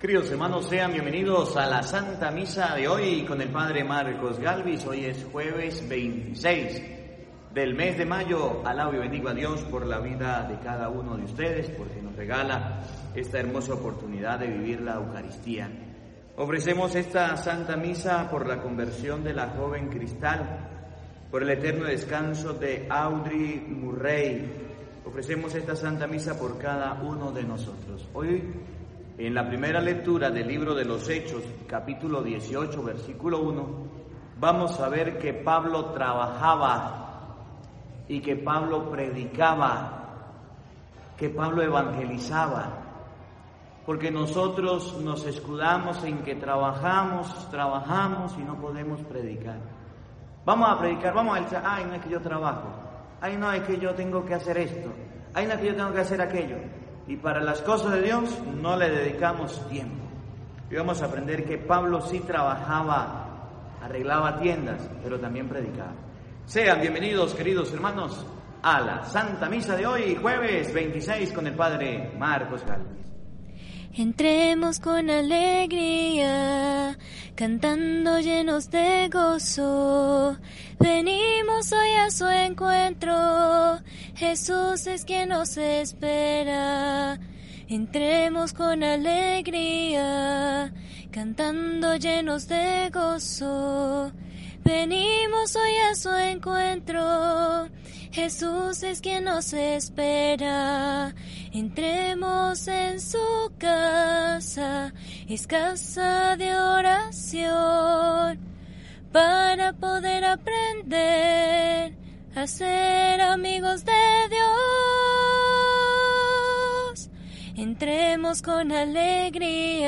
Queridos hermanos, sean bienvenidos a la Santa Misa de hoy con el Padre Marcos Galvis. Hoy es jueves 26 del mes de mayo. Alabo y bendigo a Dios por la vida de cada uno de ustedes, porque nos regala esta hermosa oportunidad de vivir la Eucaristía. Ofrecemos esta Santa Misa por la conversión de la joven Cristal, por el eterno descanso de Audrey Murray. Ofrecemos esta Santa Misa por cada uno de nosotros. Hoy en la primera lectura del libro de los Hechos, capítulo 18, versículo 1, vamos a ver que Pablo trabajaba y que Pablo predicaba, que Pablo evangelizaba, porque nosotros nos escudamos en que trabajamos, trabajamos y no podemos predicar. Vamos a predicar, vamos a decir, ay, no es que yo trabajo, ay, no es que yo tengo que hacer esto, ay, no es que yo tengo que hacer aquello y para las cosas de Dios no le dedicamos tiempo. Y vamos a aprender que Pablo sí trabajaba, arreglaba tiendas, pero también predicaba. Sean bienvenidos, queridos hermanos, a la Santa Misa de hoy, jueves 26, con el Padre Marcos Galvez. Entremos con alegría, cantando llenos de gozo. Venimos hoy a su encuentro, Jesús es quien nos espera. Entremos con alegría, cantando llenos de gozo. Venimos hoy a su encuentro, Jesús es quien nos espera. Entremos en su casa, es casa de oración, para poder aprender a ser amigos de Dios. Entremos con alegría,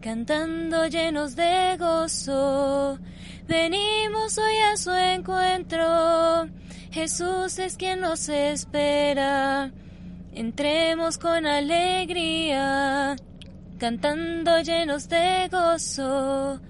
cantando llenos de gozo. Venimos hoy a su encuentro Jesús es quien nos espera. Entremos con alegría, cantando llenos de gozo.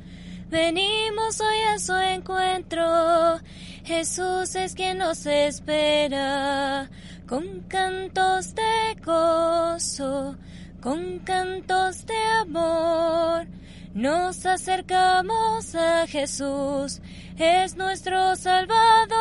Venimos hoy a su encuentro. Jesús es quien nos espera. Con cantos de gozo, con cantos de amor. Nos acercamos a Jesús, es nuestro Salvador.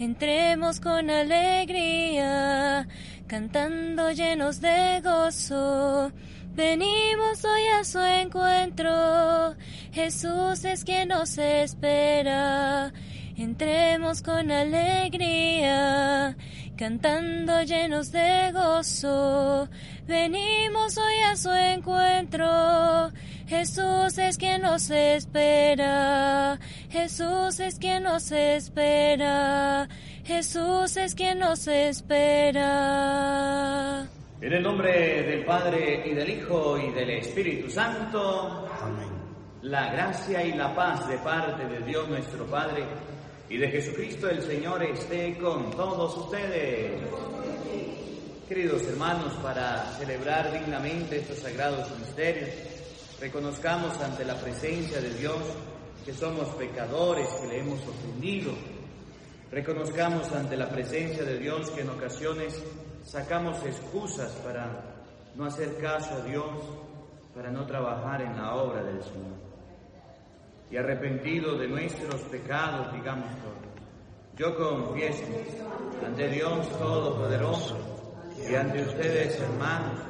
Entremos con alegría, cantando llenos de gozo. Venimos hoy a su encuentro, Jesús es quien nos espera. Entremos con alegría, cantando llenos de gozo. Venimos hoy a su encuentro, Jesús es quien nos espera, Jesús es quien nos espera, Jesús es quien nos espera. En el nombre del Padre y del Hijo y del Espíritu Santo, Amén. la gracia y la paz de parte de Dios nuestro Padre y de Jesucristo el Señor esté con todos ustedes. Queridos hermanos, para celebrar dignamente estos sagrados misterios, reconozcamos ante la presencia de Dios que somos pecadores, que le hemos ofendido. Reconozcamos ante la presencia de Dios que en ocasiones sacamos excusas para no hacer caso a Dios, para no trabajar en la obra del Señor. Y arrepentido de nuestros pecados, digamos todos, yo confieso ante Dios Todopoderoso y ante ustedes, hermanos,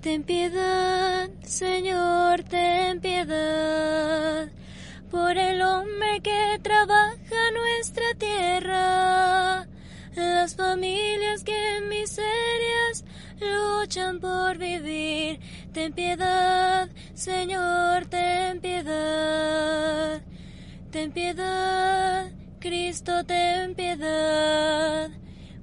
Ten piedad, Señor, ten piedad por el hombre que trabaja nuestra tierra, las familias que en miserias luchan por vivir. Ten piedad, Señor, ten piedad. Ten piedad, Cristo, ten piedad.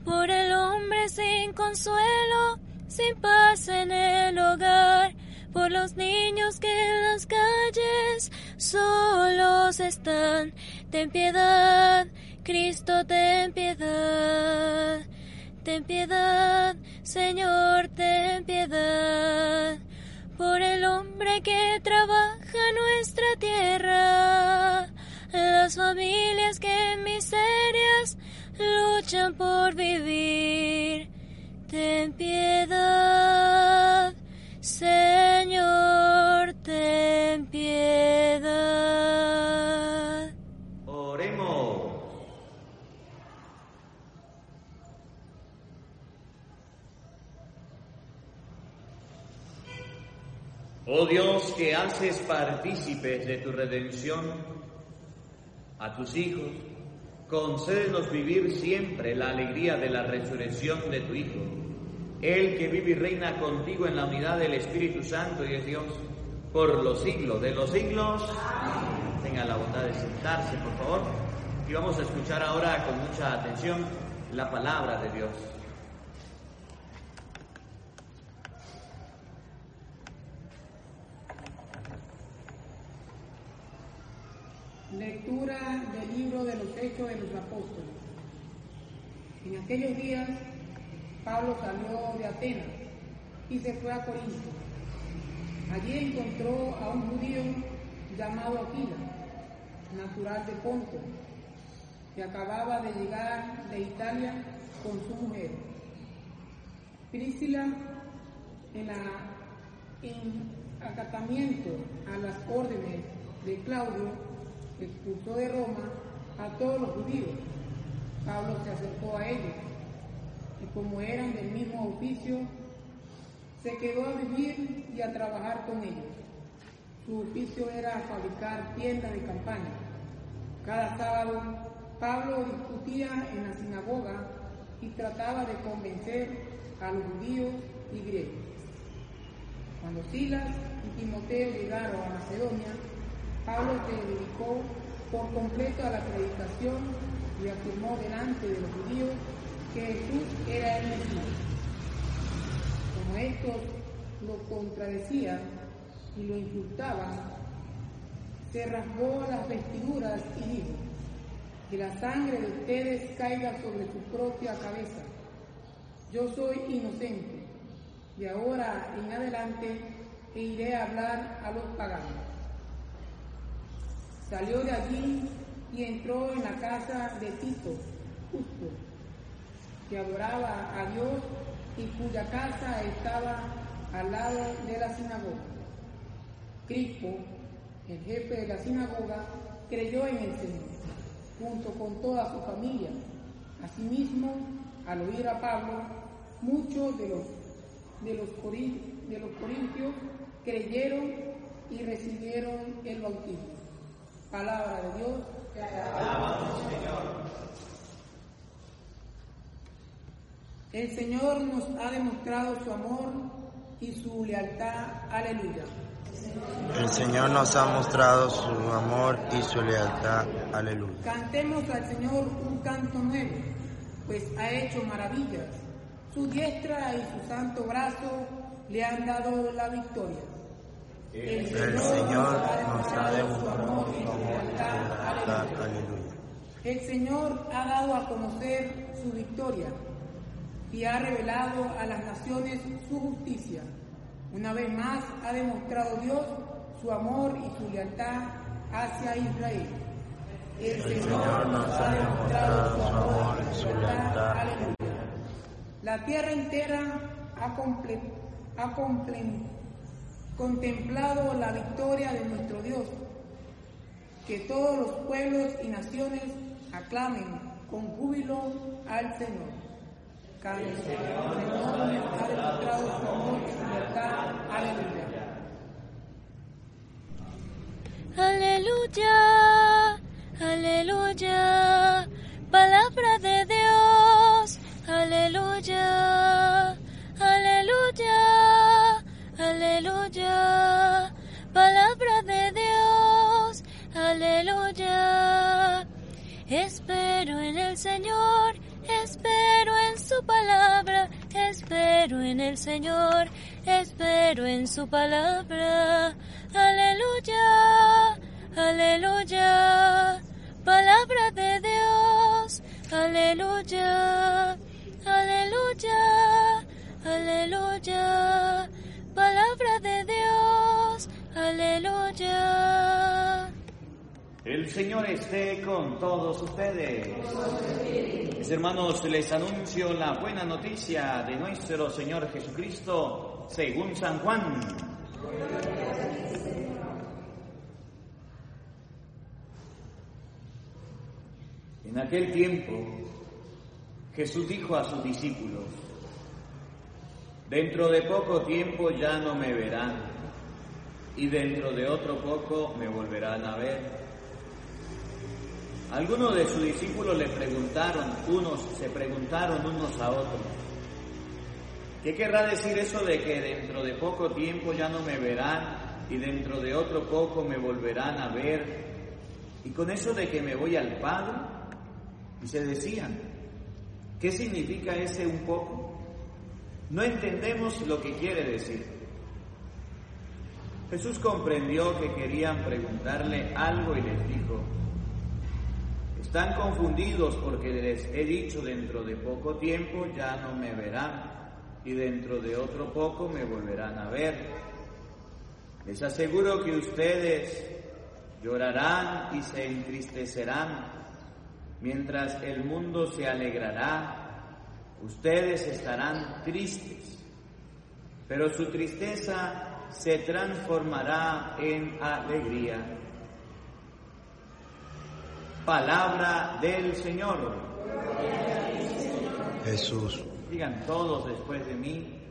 Por el hombre sin consuelo, sin paz en el hogar, por los niños que en las calles solos están. Ten piedad, Cristo, ten piedad. Ten piedad, Señor, ten piedad. Por el hombre que trabaja nuestra tierra, las familias que en miserias luchan por vivir. Ten piedad, Señor, ten piedad. Oremos. Oh Dios, que haces partícipes de tu redención a tus hijos, concédenos vivir siempre la alegría de la resurrección de tu Hijo, el que vive y reina contigo en la unidad del Espíritu Santo y es Dios, por los siglos de los siglos. Tenga la bondad de sentarse, por favor, y vamos a escuchar ahora con mucha atención la palabra de Dios. Lectura del libro de los Hechos de los Apóstoles. En aquellos días, Pablo salió de Atenas y se fue a Corinto. Allí encontró a un judío llamado Aquila, natural de Ponto, que acababa de llegar de Italia con su mujer. Priscila, en, en acatamiento a las órdenes de Claudio, expulsó de Roma a todos los judíos. Pablo se acercó a ellos como eran del mismo oficio, se quedó a vivir y a trabajar con ellos. Su oficio era fabricar tiendas de campaña. Cada sábado Pablo discutía en la sinagoga y trataba de convencer a los judíos y griegos. Cuando Silas y Timoteo llegaron a Macedonia, Pablo se dedicó por completo a la predicación y afirmó delante de los judíos que Jesús era el Mesías. Como estos lo contradecían y lo insultaban, se rasgó las vestiduras y dijo, que la sangre de ustedes caiga sobre su propia cabeza. Yo soy inocente, de ahora en adelante iré a hablar a los paganos. Salió de allí y entró en la casa de Tito, justo, que adoraba a Dios y cuya casa estaba al lado de la sinagoga. Crispo, el jefe de la sinagoga, creyó en el Señor, junto con toda su familia. Asimismo, al oír a Pablo, muchos de los, de los, de los corintios creyeron y recibieron el bautismo. Palabra de Dios. El Señor nos ha demostrado su amor y su lealtad. Aleluya. El Señor nos ha mostrado su amor y su lealtad. Aleluya. Cantemos al Señor un canto nuevo, pues ha hecho maravillas. Su diestra y su santo brazo le han dado la victoria. El Señor nos ha demostrado su amor y su lealtad. Aleluya. El Señor ha dado a conocer su victoria y ha revelado a las naciones su justicia. Una vez más ha demostrado Dios su amor y su lealtad hacia Israel. El Señor nos ha demostrado su amor y su lealtad. Aleluya. La tierra entera ha, comple ha comple contemplado la victoria de nuestro Dios. Que todos los pueblos y naciones aclamen con júbilo al Señor. Aleluya, aleluya, palabra de Dios, aleluya, aleluya, aleluya, palabra de Dios, aleluya. Espero en el Señor, espero en su palabra, Espero en el Señor, espero en su palabra. Aleluya, aleluya. Palabra de Dios, aleluya, aleluya, aleluya. Palabra de Dios, aleluya. El Señor esté con todos ustedes. Mis hermanos, les anuncio la buena noticia de nuestro Señor Jesucristo según San Juan. En aquel tiempo, Jesús dijo a sus discípulos, dentro de poco tiempo ya no me verán y dentro de otro poco me volverán a ver. Algunos de sus discípulos le preguntaron, unos se preguntaron unos a otros, ¿qué querrá decir eso de que dentro de poco tiempo ya no me verán y dentro de otro poco me volverán a ver? Y con eso de que me voy al Padre, y se decían, ¿qué significa ese un poco? No entendemos lo que quiere decir. Jesús comprendió que querían preguntarle algo y les dijo, están confundidos porque les he dicho dentro de poco tiempo ya no me verán y dentro de otro poco me volverán a ver. Les aseguro que ustedes llorarán y se entristecerán mientras el mundo se alegrará. Ustedes estarán tristes, pero su tristeza se transformará en alegría. Palabra del Señor. Jesús, Digan todos después de mí,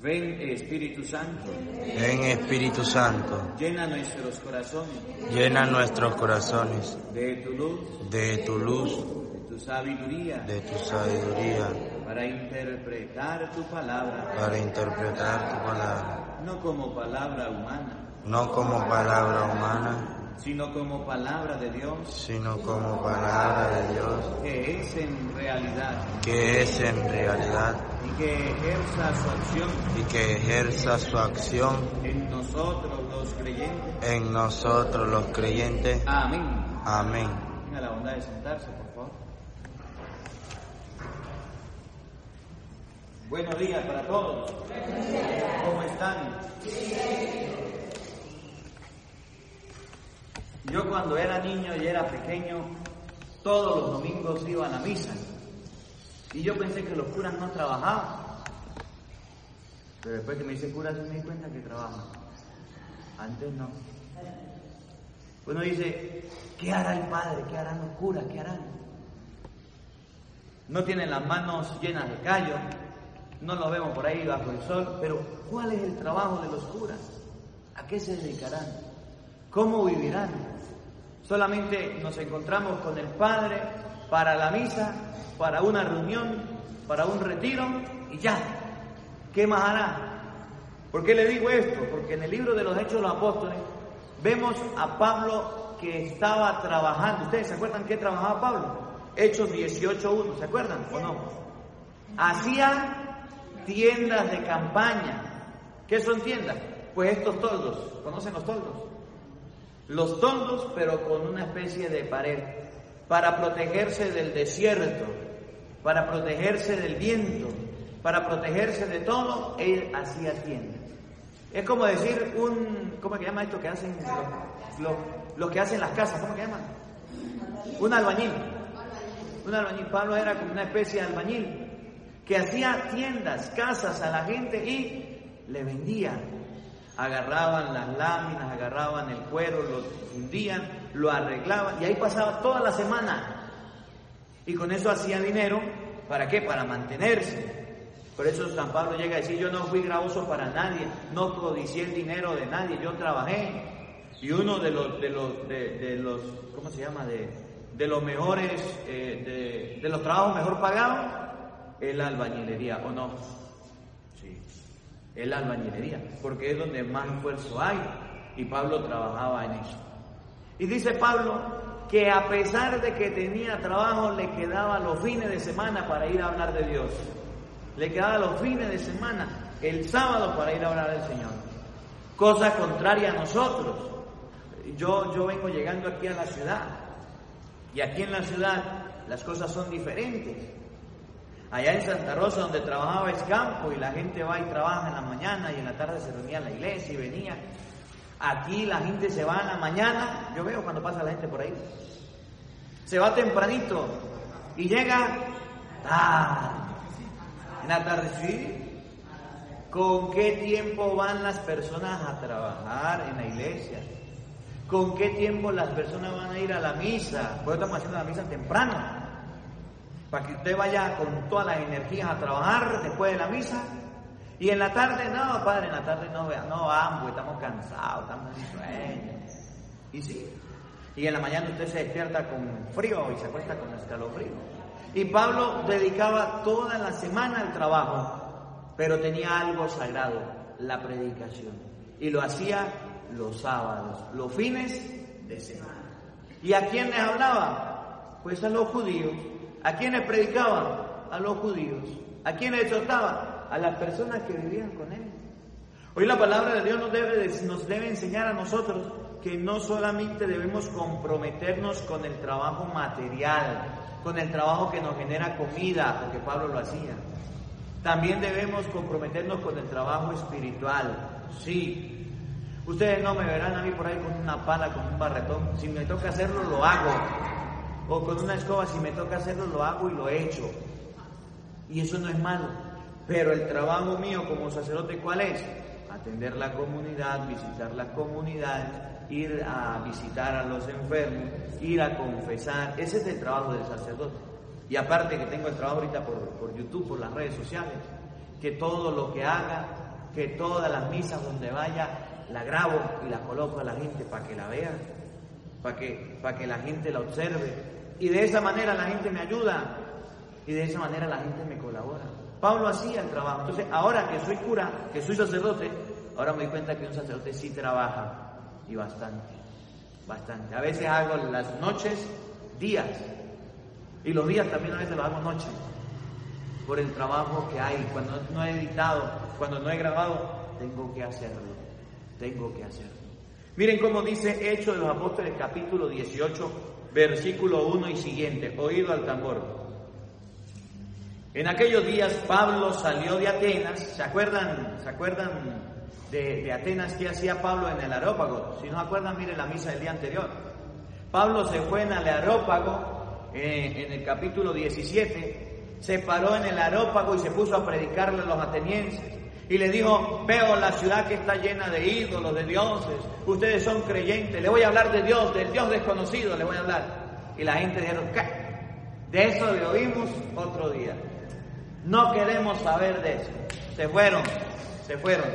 ven Espíritu Santo, ven Espíritu Santo, llena nuestros corazones. Llena nuestros corazones. De tu luz, de tu luz, de tu sabiduría, de tu sabiduría, para interpretar tu palabra, para interpretar tu palabra, no como palabra humana, no como palabra humana, sino como palabra de Dios, sino como palabra de Dios, que es en realidad que es en realidad y que ejerza su acción y que ejerza su acción en nosotros los creyentes. en nosotros los creyentes. Amén. Amén. Tenga la bondad de sentarse, por favor. Buenos días para todos. ¿Cómo están? Yo cuando era niño y era pequeño, todos los domingos iba a misa. Y yo pensé que los curas no trabajaban. Pero después que me hice cura, me di cuenta que trabajan. Antes no. Uno dice, ¿qué hará el Padre? ¿Qué harán los curas? ¿Qué harán? No tienen las manos llenas de callo, no los vemos por ahí bajo el sol, pero ¿cuál es el trabajo de los curas? ¿A qué se dedicarán? ¿Cómo vivirán? Solamente nos encontramos con el Padre para la misa, para una reunión, para un retiro y ya. ¿Qué más hará? ¿Por qué le digo esto? Porque en el libro de los Hechos de los Apóstoles vemos a Pablo que estaba trabajando. ¿Ustedes se acuerdan qué trabajaba Pablo? Hechos 18.1, ¿se acuerdan o no? Hacía tiendas de campaña. ¿Qué son tiendas? Pues estos toldos. ¿Conocen los toldos? Los toldos, pero con una especie de pared, para protegerse del desierto, para protegerse del viento, para protegerse de todo, él hacía tiendas. Es como decir un, ¿cómo se llama esto que hacen los, los, los que hacen las casas? ¿Cómo se llaman? Un albañil. Un albañil. Pablo era como una especie de albañil que hacía tiendas, casas a la gente y le vendía. Agarraban las láminas, agarraban el cuero, lo fundían, lo arreglaban y ahí pasaba toda la semana. Y con eso hacía dinero, ¿para qué? Para mantenerse. Por eso San Pablo llega a decir, yo no fui gravoso para nadie, no codicié el dinero de nadie, yo trabajé. Y uno de los, de los, de, los ¿cómo se llama? De, de los mejores, eh, de, de los trabajos mejor pagados, es la albañilería, ¿o no? Es la albañilería, porque es donde más esfuerzo hay. Y Pablo trabajaba en eso. Y dice Pablo que a pesar de que tenía trabajo, le quedaba los fines de semana para ir a hablar de Dios. Le quedaba los fines de semana, el sábado para ir a orar al Señor. Cosa contraria a nosotros. Yo, yo vengo llegando aquí a la ciudad y aquí en la ciudad las cosas son diferentes. Allá en Santa Rosa, donde trabajaba es campo y la gente va y trabaja en la mañana y en la tarde se reunía en la iglesia y venía. Aquí la gente se va en la mañana, yo veo cuando pasa la gente por ahí. Se va tempranito y llega tarde. En la tarde, sí. ¿Con qué tiempo van las personas a trabajar en la iglesia? ¿Con qué tiempo las personas van a ir a la misa? Pues estamos haciendo la misa temprano para que usted vaya con todas las energías a trabajar después de la misa. Y en la tarde, no, padre, en la tarde no, no vamos, estamos cansados, estamos en sueño. Y sí. Y en la mañana usted se despierta con frío y se acuesta con escalofrío. Y Pablo dedicaba toda la semana al trabajo, pero tenía algo sagrado, la predicación. Y lo hacía los sábados, los fines de semana. ¿Y a quién les hablaba? Pues a los judíos ¿A quiénes predicaban? A los judíos. ¿A quiénes exhortaba? A las personas que vivían con él. Hoy la palabra de Dios nos debe enseñar a nosotros que no solamente debemos comprometernos con el trabajo material, con el trabajo que nos genera comida, porque Pablo lo hacía. También debemos comprometernos con el trabajo espiritual. Sí. Ustedes no me verán a mí por ahí con una pala, con un barretón. Si me toca hacerlo, lo hago o con una escoba, si me toca hacerlo, lo hago y lo he hecho. Y eso no es malo. Pero el trabajo mío como sacerdote, ¿cuál es? Atender la comunidad, visitar la comunidad, ir a visitar a los enfermos, ir a confesar. Ese es el trabajo del sacerdote. Y aparte que tengo el trabajo ahorita por, por YouTube, por las redes sociales, que todo lo que haga, que todas las misas donde vaya, la grabo y la coloco a la gente para que la vean, para que, para que la gente la observe, y de esa manera la gente me ayuda y de esa manera la gente me colabora. Pablo hacía el trabajo. Entonces, ahora que soy cura, que soy sacerdote, ahora me doy cuenta que un sacerdote sí trabaja y bastante, bastante. A veces hago las noches, días, y los días también a veces los hago noches, por el trabajo que hay. Cuando no he editado, cuando no he grabado, tengo que hacerlo, tengo que hacerlo. Miren cómo dice Hechos de los Apóstoles capítulo 18, versículo 1 y siguiente, oído al tambor. En aquellos días Pablo salió de Atenas, ¿se acuerdan? ¿Se acuerdan de, Atenas que hacía Pablo en el aerópago? Si no acuerdan, miren la misa del día anterior. Pablo se fue en el aerópago eh, en el capítulo 17, se paró en el aerópago y se puso a predicarle a los atenienses y le dijo, veo la ciudad que está llena de ídolos, de dioses, ustedes son creyentes, le voy a hablar de Dios, del Dios desconocido, le voy a hablar. Y la gente dijeron. De eso le oímos otro día. No queremos saber de eso. Se fueron, se fueron.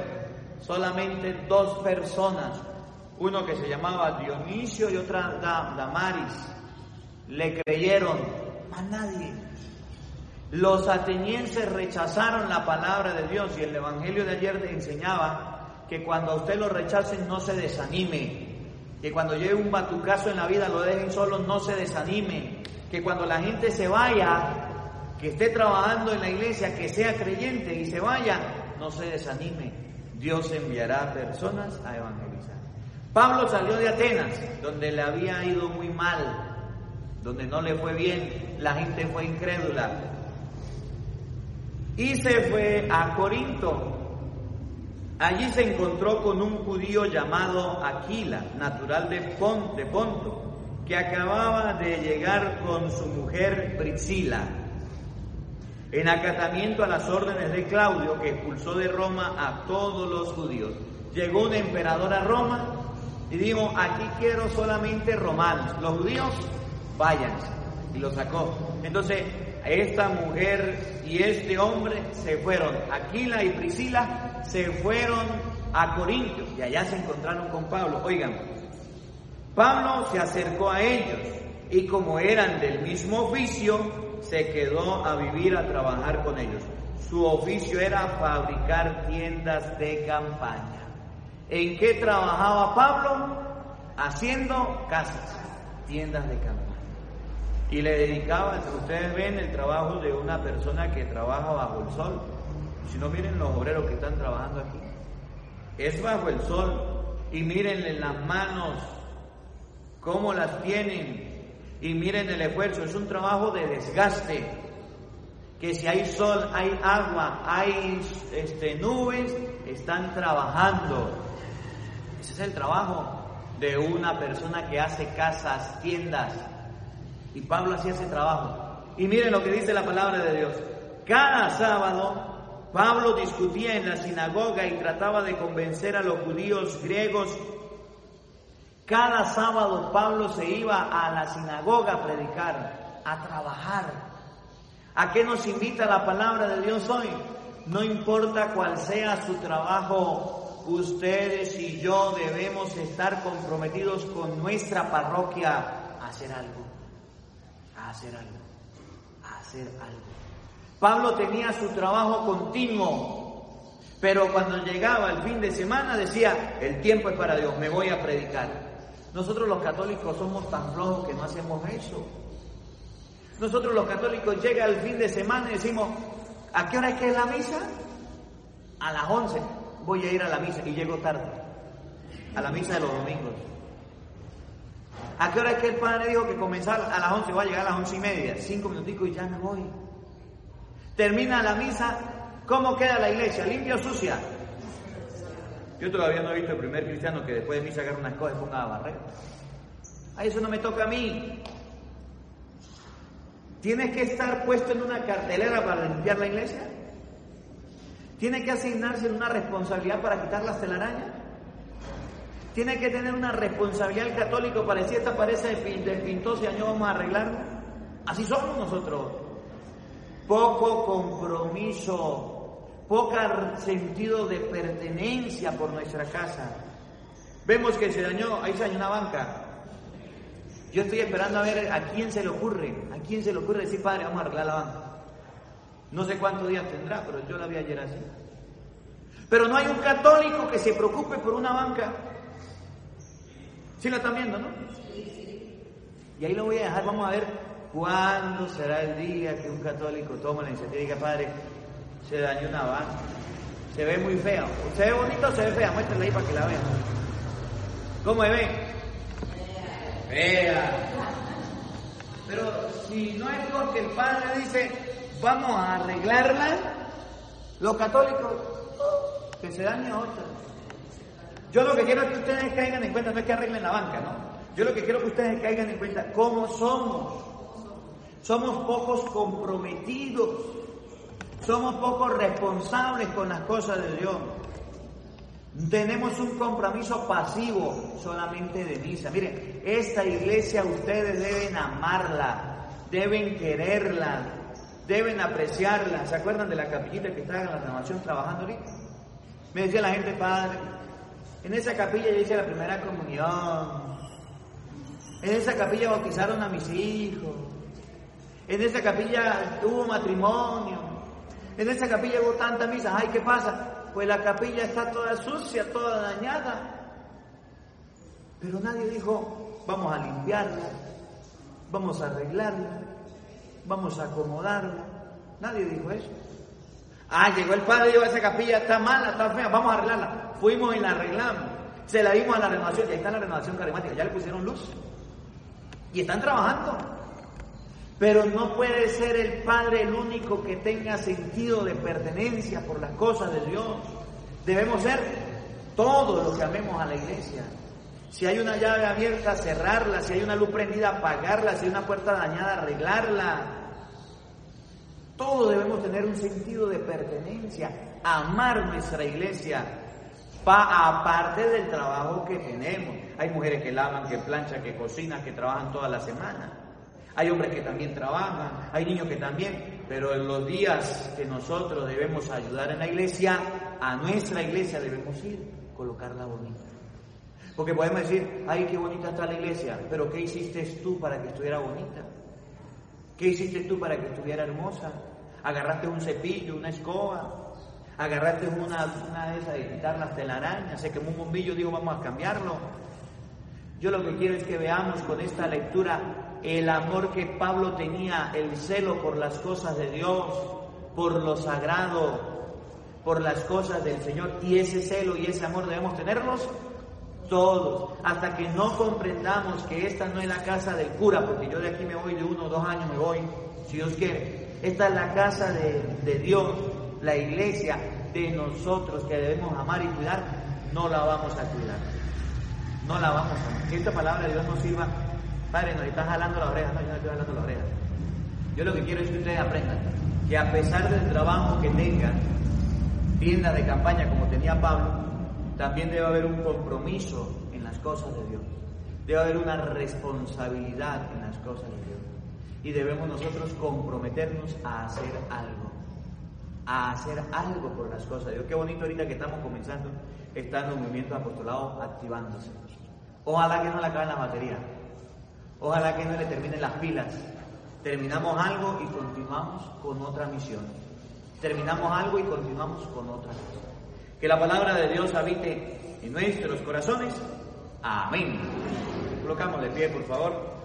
Solamente dos personas, uno que se llamaba Dionisio y otra Damaris, le creyeron, a nadie. Los atenienses rechazaron la palabra de Dios y el Evangelio de ayer enseñaba que cuando a usted lo rechacen no se desanime, que cuando lleve un batucazo en la vida lo dejen solo, no se desanime, que cuando la gente se vaya, que esté trabajando en la iglesia, que sea creyente y se vaya, no se desanime. Dios enviará personas a evangelizar. Pablo salió de Atenas, donde le había ido muy mal, donde no le fue bien, la gente fue incrédula, y se fue a Corinto. Allí se encontró con un judío llamado Aquila, natural de, Ponto, que acababa de llegar con su mujer Priscila. En acatamiento a las órdenes de Claudio, que expulsó de Roma a todos los judíos. Llegó un emperador a Roma y dijo, aquí quiero solamente romanos. Los judíos, váyanse. Y lo sacó. Entonces, esta mujer y este hombre se fueron, Aquila y Priscila se fueron a Corinto y allá se encontraron con Pablo. Oigan, Pablo se acercó a ellos y como eran del mismo oficio, se quedó a vivir, a trabajar con ellos. Su oficio era fabricar tiendas de campaña. ¿En qué trabajaba Pablo? Haciendo casas, tiendas de campaña. Y le dedicaba, ustedes ven el trabajo de una persona que trabaja bajo el sol. Si no, miren los obreros que están trabajando aquí. Es bajo el sol. Y miren las manos, cómo las tienen. Y miren el esfuerzo. Es un trabajo de desgaste. Que si hay sol, hay agua, hay este, nubes, están trabajando. Ese es el trabajo de una persona que hace casas, tiendas. Y Pablo hacía ese trabajo. Y miren lo que dice la palabra de Dios. Cada sábado Pablo discutía en la sinagoga y trataba de convencer a los judíos griegos. Cada sábado Pablo se iba a la sinagoga a predicar, a trabajar. ¿A qué nos invita la palabra de Dios hoy? No importa cuál sea su trabajo, ustedes y yo debemos estar comprometidos con nuestra parroquia a hacer algo, hacer algo, hacer algo. Pablo tenía su trabajo continuo, pero cuando llegaba el fin de semana decía, el tiempo es para Dios, me voy a predicar. Nosotros los católicos somos tan flojos que no hacemos eso. Nosotros los católicos llega el fin de semana y decimos, ¿a qué hora es que es la misa? A las 11 voy a ir a la misa y llego tarde, a la misa de los domingos. ¿A qué hora es que el padre dijo que comenzara a las 11, voy a llegar a las once y media? Cinco minuticos y ya me voy. Termina la misa, ¿cómo queda la iglesia? ¿Limpia o sucia? Yo todavía no he visto el primer cristiano que después de misa agarre unas cosas y ponga a barrer. A eso no me toca a mí. ¿Tienes que estar puesto en una cartelera para limpiar la iglesia? ¿Tiene que asignarse una responsabilidad para quitar las telarañas? ¿Tiene que tener una responsabilidad el católico para decir esta parece despintosa y año vamos a arreglarla? Así somos nosotros. Poco compromiso, poco sentido de pertenencia por nuestra casa. Vemos que se dañó, ahí se dañó una banca. Yo estoy esperando a ver a quién se le ocurre, a quién se le ocurre decir, padre, vamos a arreglar la banca. No sé cuántos días tendrá, pero yo la vi ayer así. Pero no hay un católico que se preocupe por una banca. ¿Sí la están viendo, no? Y ahí lo voy a dejar, vamos a ver cuándo será el día que un católico toma la iniciativa padre, se dañó una banca. Se ve muy fea. ¿Se ve bonito o se ve fea? Muéstrenla ahí para que la vean. ¿Cómo se ve? Fea. Pero si no es porque el padre dice, vamos a arreglarla, los católicos, que se dañe otra. Yo lo que quiero es que ustedes caigan en cuenta, no es que arreglen la banca, ¿no? Yo lo que quiero que ustedes caigan en cuenta, cómo somos. Somos pocos comprometidos, somos pocos responsables con las cosas de Dios. Tenemos un compromiso pasivo solamente de misa. Miren, esta iglesia ustedes deben amarla, deben quererla, deben apreciarla. ¿Se acuerdan de la capillita que estaba en la renovación trabajando ahorita? Me decía la gente, padre, en esa capilla yo hice la primera comunión. En esa capilla bautizaron a mis hijos. En esa capilla hubo matrimonio. En esa capilla hubo tantas misas. Ay, ¿qué pasa? Pues la capilla está toda sucia, toda dañada. Pero nadie dijo, vamos a limpiarla, vamos a arreglarla, vamos a acomodarla. Nadie dijo eso. Ah, llegó el padre y dijo, esa capilla está mala, está fea, vamos a arreglarla. Fuimos y la arreglamos. Se la dimos a la renovación y ahí está la renovación carismática, ya le pusieron luz. Y están trabajando. Pero no puede ser el Padre el único que tenga sentido de pertenencia por las cosas de Dios. Debemos ser todos los que amemos a la iglesia. Si hay una llave abierta, cerrarla. Si hay una luz prendida, apagarla. Si hay una puerta dañada, arreglarla. Todos debemos tener un sentido de pertenencia, amar nuestra iglesia, pa, aparte del trabajo que tenemos. Hay mujeres que lavan, que planchan, que cocinan, que trabajan toda la semana. Hay hombres que también trabajan, hay niños que también, pero en los días que nosotros debemos ayudar en la iglesia, a nuestra iglesia debemos ir, colocarla bonita. Porque podemos decir, ay, qué bonita está la iglesia, pero ¿qué hiciste tú para que estuviera bonita? ¿Qué hiciste tú para que estuviera hermosa? Agarraste un cepillo, una escoba, agarraste una, una de esas de quitar las telarañas, se quemó un bombillo, digo, vamos a cambiarlo. Yo lo que quiero es que veamos con esta lectura el amor que Pablo tenía, el celo por las cosas de Dios, por lo sagrado, por las cosas del Señor. Y ese celo y ese amor debemos tenerlos todos, hasta que no comprendamos que esta no es la casa del cura, porque yo de aquí me voy de uno o dos años, me voy, si Dios quiere. Esta es la casa de, de Dios, la iglesia de nosotros que debemos amar y cuidar, no la vamos a cuidar. No la vamos a amar. Que esta palabra de Dios nos sirva. Padre, nos estás jalando la oreja, no, yo no estoy jalando la oreja. Yo lo que quiero es que ustedes aprendan que a pesar del trabajo que tengan, tienda de campaña como tenía Pablo, también debe haber un compromiso en las cosas de Dios. Debe haber una responsabilidad en las cosas de Dios. Y debemos nosotros comprometernos a hacer algo. A hacer algo por las cosas Dios. Qué bonito ahorita que estamos comenzando, están los movimientos apostolados activándose. Ojalá que no le acaben la batería. Ojalá que no le terminen las pilas. Terminamos algo y continuamos con otra misión terminamos algo y continuamos con otra cosa. Que la palabra de Dios habite en nuestros corazones. Amén. Colocamos de pie, por favor.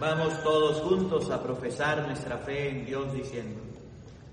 Vamos todos juntos a profesar nuestra fe en Dios diciendo,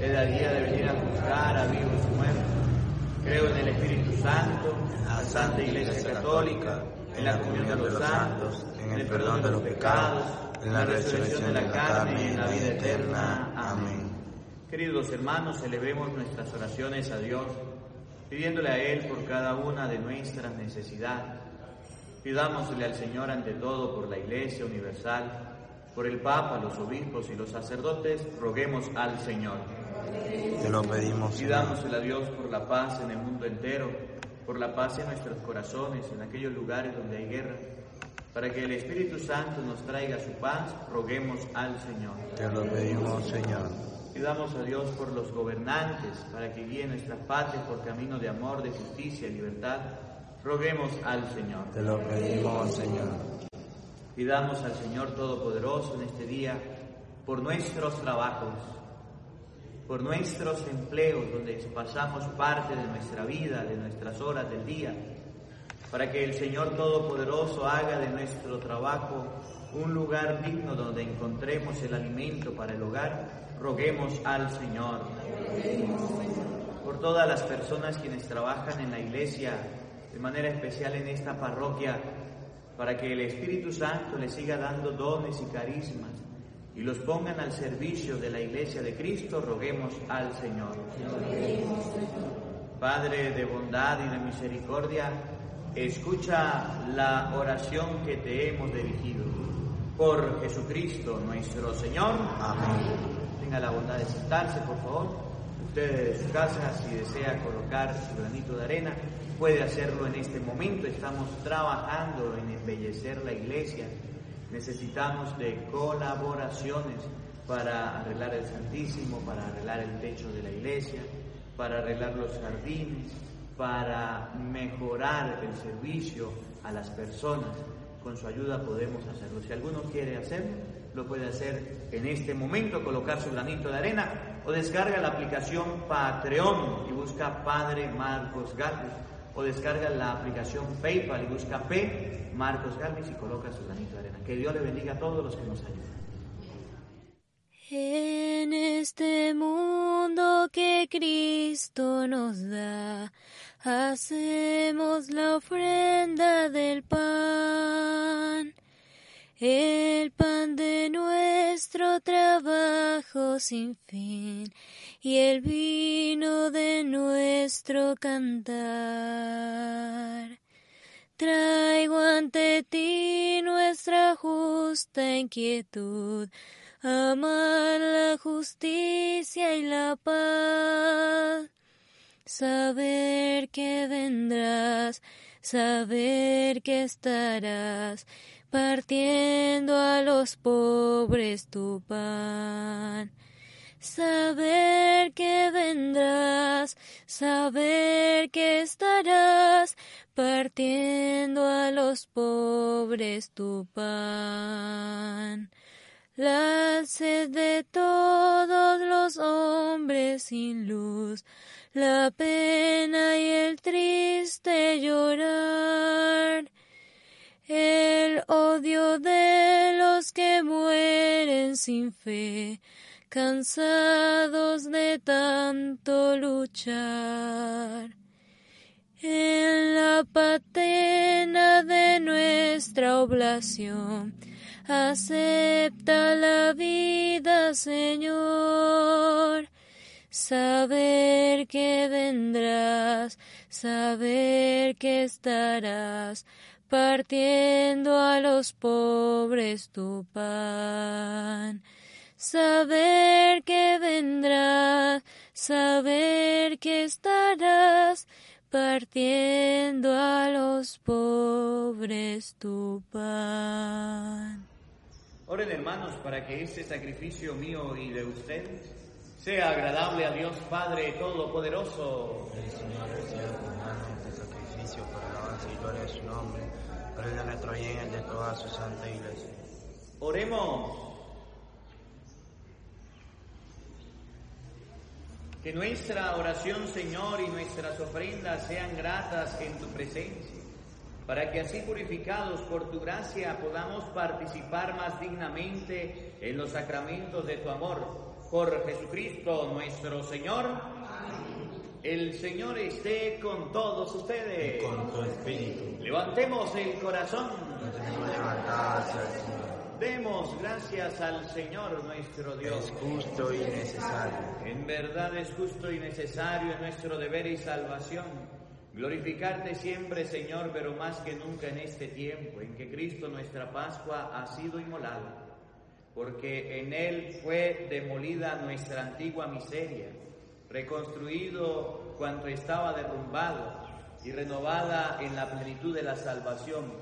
es el día de venir a juzgar a vivos y muertos. Creo en el Espíritu Santo, en la Santa Iglesia Católica, en la comunión de los santos, en el perdón de los pecados, en la resurrección de la carne y en la vida eterna. Amén. Queridos hermanos, elevemos nuestras oraciones a Dios, pidiéndole a Él por cada una de nuestras necesidades. Pidámosle al Señor ante todo por la Iglesia Universal, por el Papa, los obispos y los sacerdotes, roguemos al Señor. Te lo pedimos. Pidámosle a Dios por la paz en el mundo entero, por la paz en nuestros corazones, en aquellos lugares donde hay guerra. Para que el Espíritu Santo nos traiga su paz, roguemos al Señor. Te lo pedimos, Señor. Pidamos a Dios por los gobernantes, para que guíen nuestra patria por camino de amor, de justicia y libertad. Roguemos al Señor. Te lo pedimos, Señor. Pidamos al Señor Todopoderoso en este día por nuestros trabajos, por nuestros empleos, donde pasamos parte de nuestra vida, de nuestras horas del día, para que el Señor Todopoderoso haga de nuestro trabajo un lugar digno donde encontremos el alimento para el hogar roguemos al Señor. Por todas las personas quienes trabajan en la iglesia, de manera especial en esta parroquia, para que el Espíritu Santo les siga dando dones y carismas y los pongan al servicio de la iglesia de Cristo, roguemos al Señor. Padre de bondad y de misericordia, escucha la oración que te hemos dirigido. Por Jesucristo nuestro Señor. Amén tenga la bondad de sentarse, por favor. Usted de su casa, si desea colocar su granito de arena, puede hacerlo en este momento. Estamos trabajando en embellecer la iglesia. Necesitamos de colaboraciones para arreglar el Santísimo, para arreglar el techo de la iglesia, para arreglar los jardines, para mejorar el servicio a las personas. Con su ayuda podemos hacerlo. Si alguno quiere hacerlo, lo puede hacer en este momento, colocar su granito de arena o descarga la aplicación Patreon y busca Padre Marcos Galvez o descarga la aplicación PayPal y busca P Marcos Galvez y coloca su granito de arena. Que Dios le bendiga a todos los que nos ayudan. En este mundo que Cristo nos da, hacemos la ofrenda del pan el pan de nuestro trabajo sin fin y el vino de nuestro cantar. Traigo ante ti nuestra justa inquietud, amar la justicia y la paz, saber que vendrás, saber que estarás, partiendo a los pobres tu pan. Saber que vendrás, saber que estarás partiendo a los pobres tu pan. La sed de todos los hombres sin luz, la pena y el triste llorar, sin fe, cansados de tanto luchar. En la patena de nuestra oblación, acepta la vida, Señor saber que vendrás, saber que estarás partiendo a los pobres tu pan. Saber que vendrás, saber que estarás partiendo a los pobres tu pan. Oren hermanos para que este sacrificio mío y de ustedes sea agradable a Dios Padre Todopoderoso. Señor sacrificio alabanza y gloria de su nombre, para el nuestro y el de toda su santa iglesia. Oremos. Que nuestra oración, Señor, y nuestras ofrendas sean gratas en tu presencia, para que así purificados por tu gracia podamos participar más dignamente en los sacramentos de tu amor por Jesucristo nuestro Señor. El Señor esté con todos ustedes. Con tu espíritu. Levantemos el corazón. Señor. Demos gracias al Señor nuestro Dios. Es justo y necesario. En verdad es justo y necesario en nuestro deber y salvación. Glorificarte siempre, Señor, pero más que nunca en este tiempo en que Cristo nuestra Pascua ha sido inmolado porque en Él fue demolida nuestra antigua miseria, reconstruido cuanto estaba derrumbado y renovada en la plenitud de la salvación.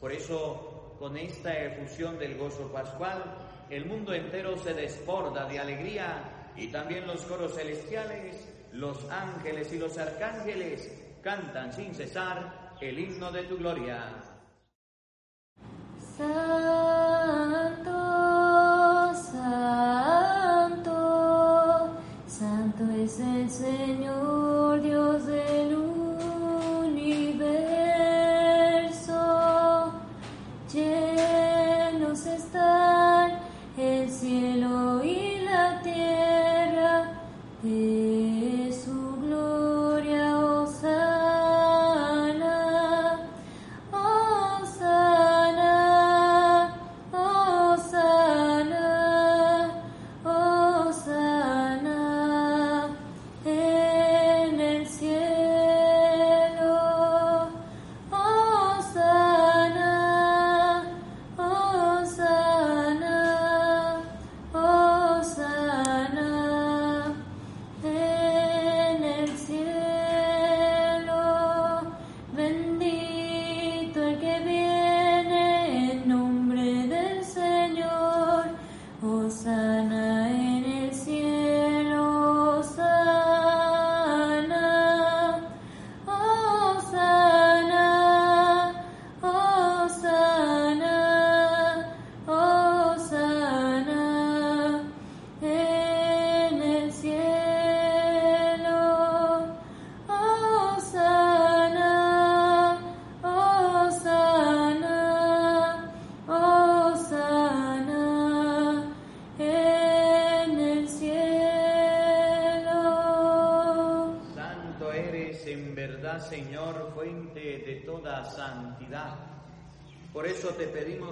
Por eso, con esta efusión del gozo pascual, el mundo entero se desborda de alegría y también los coros celestiales, los ángeles y los arcángeles cantan sin cesar el himno de tu gloria. Es el Señor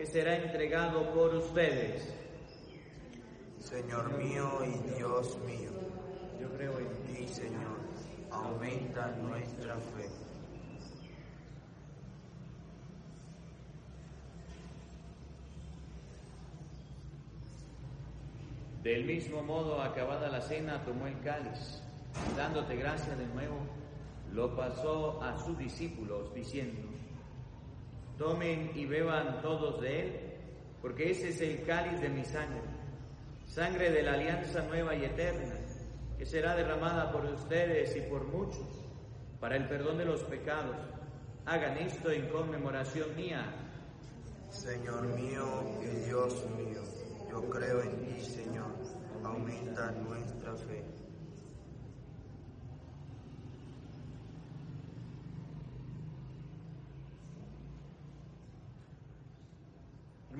que será entregado por ustedes. Señor mío y Dios mío, Yo creo en ti, Señor, aumenta nuestra fe. Del mismo modo, acabada la cena, tomó el cáliz, y dándote gracia de nuevo, lo pasó a sus discípulos, diciendo, Tomen y beban todos de él, porque ese es el cáliz de mi sangre, sangre de la alianza nueva y eterna, que será derramada por ustedes y por muchos, para el perdón de los pecados. Hagan esto en conmemoración mía. Señor mío y Dios mío, yo creo en ti, Señor, aumenta nuestra fe.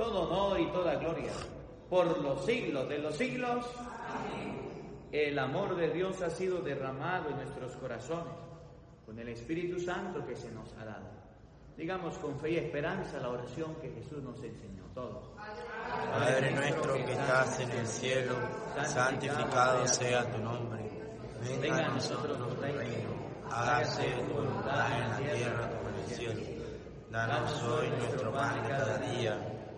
todo honor y toda gloria, por los siglos de los siglos. El amor de Dios ha sido derramado en nuestros corazones con el Espíritu Santo que se nos ha dado. Digamos con fe y esperanza la oración que Jesús nos enseñó todos. Padre nuestro que estás en el cielo, santificado sea tu nombre. Venga a nosotros tu reino. Hágase tu voluntad en la tierra como en el cielo. Danos hoy nuestro pan de cada día.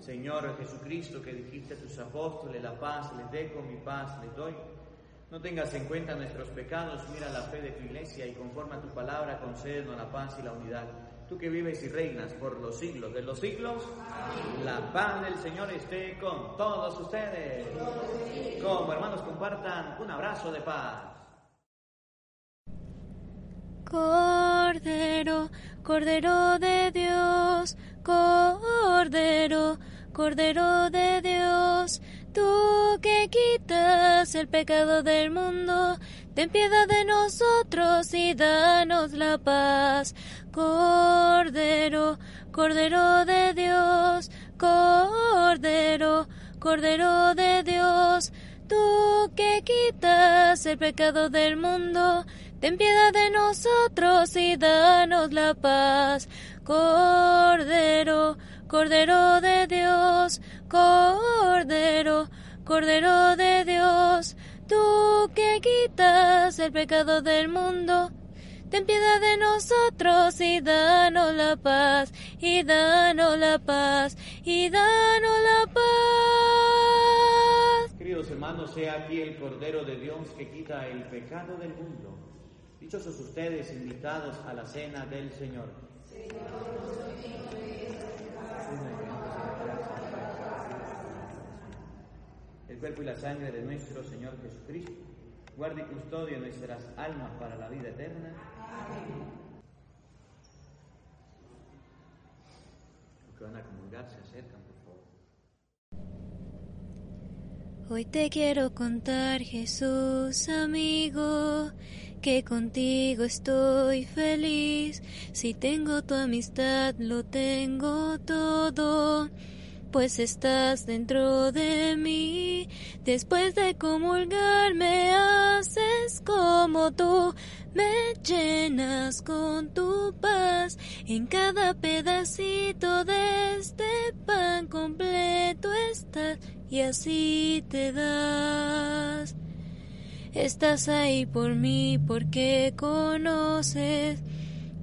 Señor Jesucristo, que dijiste a tus apóstoles, la paz les dejo, mi paz les doy. No tengas en cuenta nuestros pecados, mira la fe de tu iglesia y conforme a tu palabra concédenos la paz y la unidad. Tú que vives y reinas por los siglos de los siglos, la paz del Señor esté con todos ustedes. Como hermanos compartan un abrazo de paz. Cordero, Cordero de Dios, Cordero, Cordero de Dios, tú que quitas el pecado del mundo, ten piedad de nosotros y danos la paz. Cordero, Cordero de Dios, Cordero, Cordero de Dios, tú que quitas el pecado del mundo, ten piedad de nosotros y danos la paz. Cordero, Cordero de Dios, Cordero, Cordero de Dios, tú que quitas el pecado del mundo, ten piedad de nosotros y danos la paz, y danos la paz, y danos la paz. Queridos hermanos, sea aquí el Cordero de Dios que quita el pecado del mundo. Dichosos ustedes invitados a la cena del Señor. El cuerpo y la sangre de nuestro Señor Jesucristo, guarde y custodie nuestras almas para la vida eterna. Los que van a comulgar acercan, por favor. Hoy te quiero contar, Jesús amigo, que contigo estoy feliz. Si tengo tu amistad, lo tengo todo pues estás dentro de mí. Después de comulgar me haces como tú, me llenas con tu paz. En cada pedacito de este pan completo estás y así te das. Estás ahí por mí porque conoces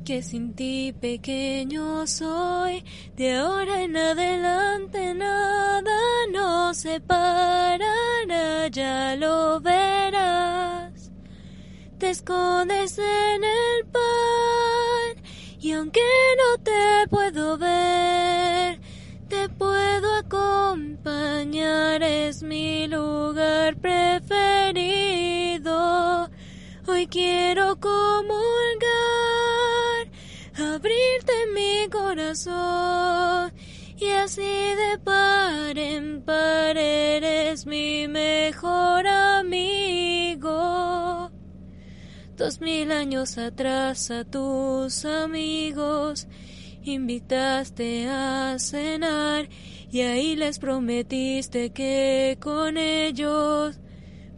que sin ti pequeño soy, de ahora en adelante nada nos separará, ya lo verás. Te escondes en el pan y aunque no te puedo ver, acompañar, es mi lugar preferido. Hoy quiero comulgar abrirte mi corazón y así de par en par eres mi mejor amigo. Dos mil años atrás a tus amigos invitaste a cenar y ahí les prometiste que con ellos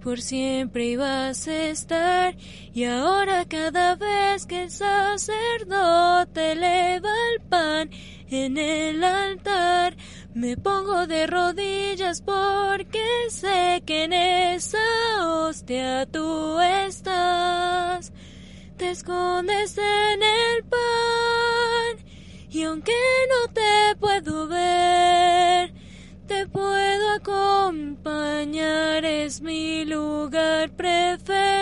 por siempre ibas a estar. Y ahora cada vez que el sacerdote eleva el pan en el altar me pongo de rodillas porque sé que en esa hostia tú estás. Te escondes en el pan y aunque no te puedo ver te puedo acompañar, es mi lugar preferido.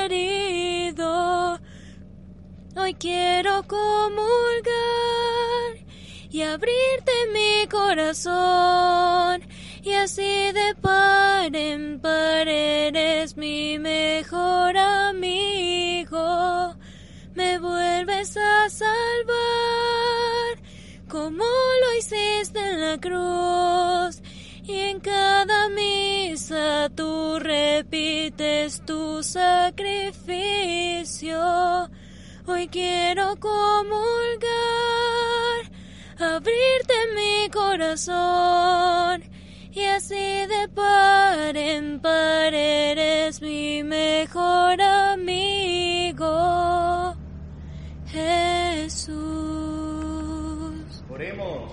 Hoy quiero comulgar y abrirte mi corazón y así de par en par eres mi mejor amigo. Me vuelves a salvar como lo hiciste en la cruz y en cada misa tú repites tu sacrificio. Hoy quiero comulgar, abrirte mi corazón y así de par en par eres mi mejor amigo. Jesús. Oremos.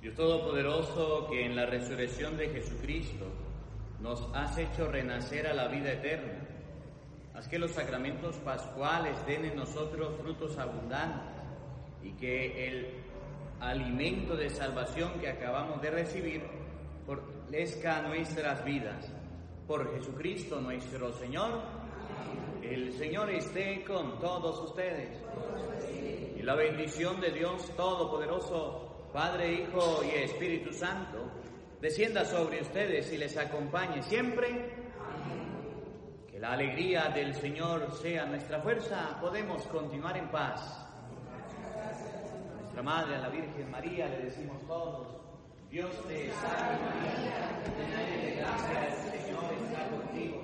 Dios Todopoderoso, que en la resurrección de Jesucristo nos has hecho renacer a la vida eterna, haz que los sacramentos pascuales den en nosotros frutos abundantes y que el alimento de salvación que acabamos de recibir fortalezca nuestras vidas. Por Jesucristo nuestro Señor. El Señor esté con todos ustedes. Y la bendición de Dios Todopoderoso, Padre, Hijo y Espíritu Santo, descienda sobre ustedes y les acompañe siempre. Que la alegría del Señor sea nuestra fuerza. Podemos continuar en paz. Nuestra Madre, a la Virgen María, le decimos todos, Dios te salve María, llena de gracia, el Señor está contigo.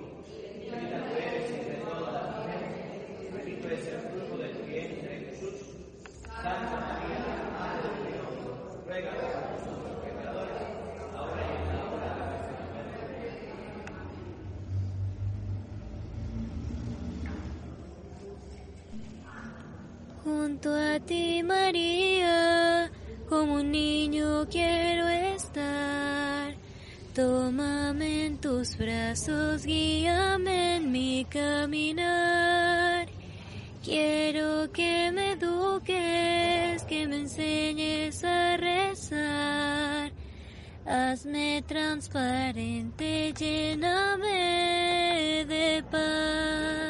Bendita tú eres entre todas las mujeres, bendito es el fruto de tu vientre, Jesús. Santa María, Madre de Dios, ruega por nosotros pecadores, ahora y en la hora de nuestra muerte. Junto a ti, María, como un niño quiero estar. Tómame en tus brazos, guíame en mi caminar. Quiero que me eduques, que me enseñes a rezar. Hazme transparente, lléname de paz.